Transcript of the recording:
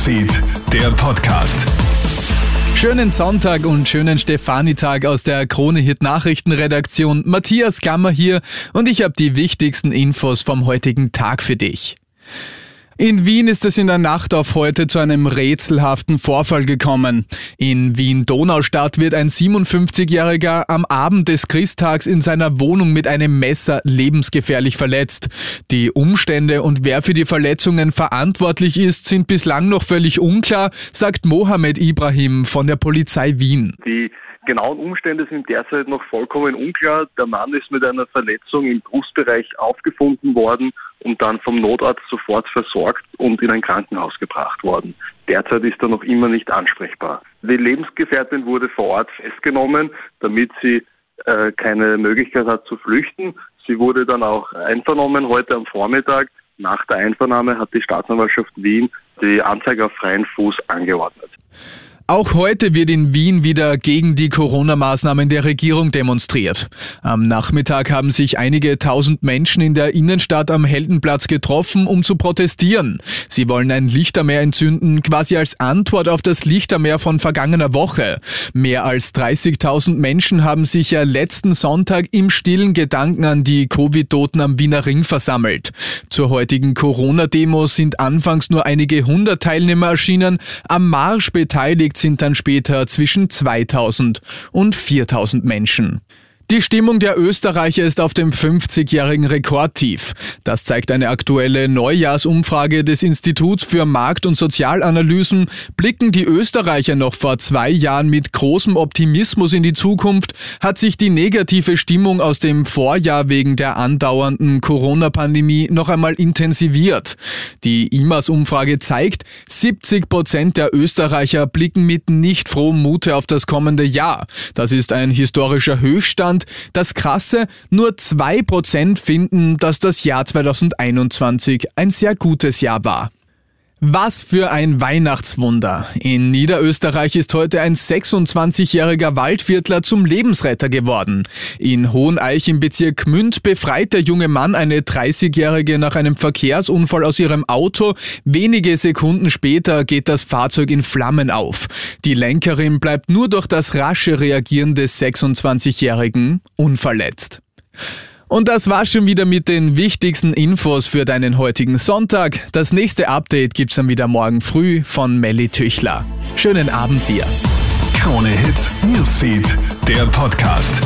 Newsfeed, der Podcast. Schönen Sonntag und schönen Stefanitag aus der Krone Hit Nachrichtenredaktion. Matthias Gammer hier und ich habe die wichtigsten Infos vom heutigen Tag für dich. In Wien ist es in der Nacht auf heute zu einem rätselhaften Vorfall gekommen. In Wien-Donaustadt wird ein 57-Jähriger am Abend des Christtags in seiner Wohnung mit einem Messer lebensgefährlich verletzt. Die Umstände und wer für die Verletzungen verantwortlich ist, sind bislang noch völlig unklar, sagt Mohamed Ibrahim von der Polizei Wien. Die genauen Umstände sind derzeit noch vollkommen unklar. Der Mann ist mit einer Verletzung im Brustbereich aufgefunden worden und dann vom Notarzt sofort versorgt und in ein Krankenhaus gebracht worden. Derzeit ist er noch immer nicht ansprechbar. Die Lebensgefährtin wurde vor Ort festgenommen, damit sie äh, keine Möglichkeit hat zu flüchten. Sie wurde dann auch einvernommen heute am Vormittag. Nach der Einvernahme hat die Staatsanwaltschaft Wien die Anzeige auf freien Fuß angeordnet. Auch heute wird in Wien wieder gegen die Corona-Maßnahmen der Regierung demonstriert. Am Nachmittag haben sich einige tausend Menschen in der Innenstadt am Heldenplatz getroffen, um zu protestieren. Sie wollen ein Lichtermeer entzünden, quasi als Antwort auf das Lichtermeer von vergangener Woche. Mehr als 30.000 Menschen haben sich ja letzten Sonntag im stillen Gedanken an die Covid-Toten am Wiener Ring versammelt. Zur heutigen Corona-Demo sind anfangs nur einige hundert Teilnehmer erschienen. Am Marsch beteiligt sind dann später zwischen 2000 und 4000 Menschen. Die Stimmung der Österreicher ist auf dem 50-jährigen Rekordtief. Das zeigt eine aktuelle Neujahrsumfrage des Instituts für Markt- und Sozialanalysen. Blicken die Österreicher noch vor zwei Jahren mit großem Optimismus in die Zukunft, hat sich die negative Stimmung aus dem Vorjahr wegen der andauernden Corona-Pandemie noch einmal intensiviert. Die IMAS-Umfrage zeigt, 70 Prozent der Österreicher blicken mit nicht frohem Mute auf das kommende Jahr. Das ist ein historischer Höchststand Deutschland. Das Krasse, nur zwei Prozent finden, dass das Jahr 2021 ein sehr gutes Jahr war. Was für ein Weihnachtswunder. In Niederösterreich ist heute ein 26-jähriger Waldviertler zum Lebensretter geworden. In Hoheneich im Bezirk Gmünd befreit der junge Mann eine 30-jährige nach einem Verkehrsunfall aus ihrem Auto. Wenige Sekunden später geht das Fahrzeug in Flammen auf. Die Lenkerin bleibt nur durch das rasche Reagieren des 26-jährigen unverletzt. Und das war schon wieder mit den wichtigsten Infos für deinen heutigen Sonntag. Das nächste Update gibt's dann wieder morgen früh von Melly Tüchler. Schönen Abend dir. Krone Hits, Newsfeed, der Podcast.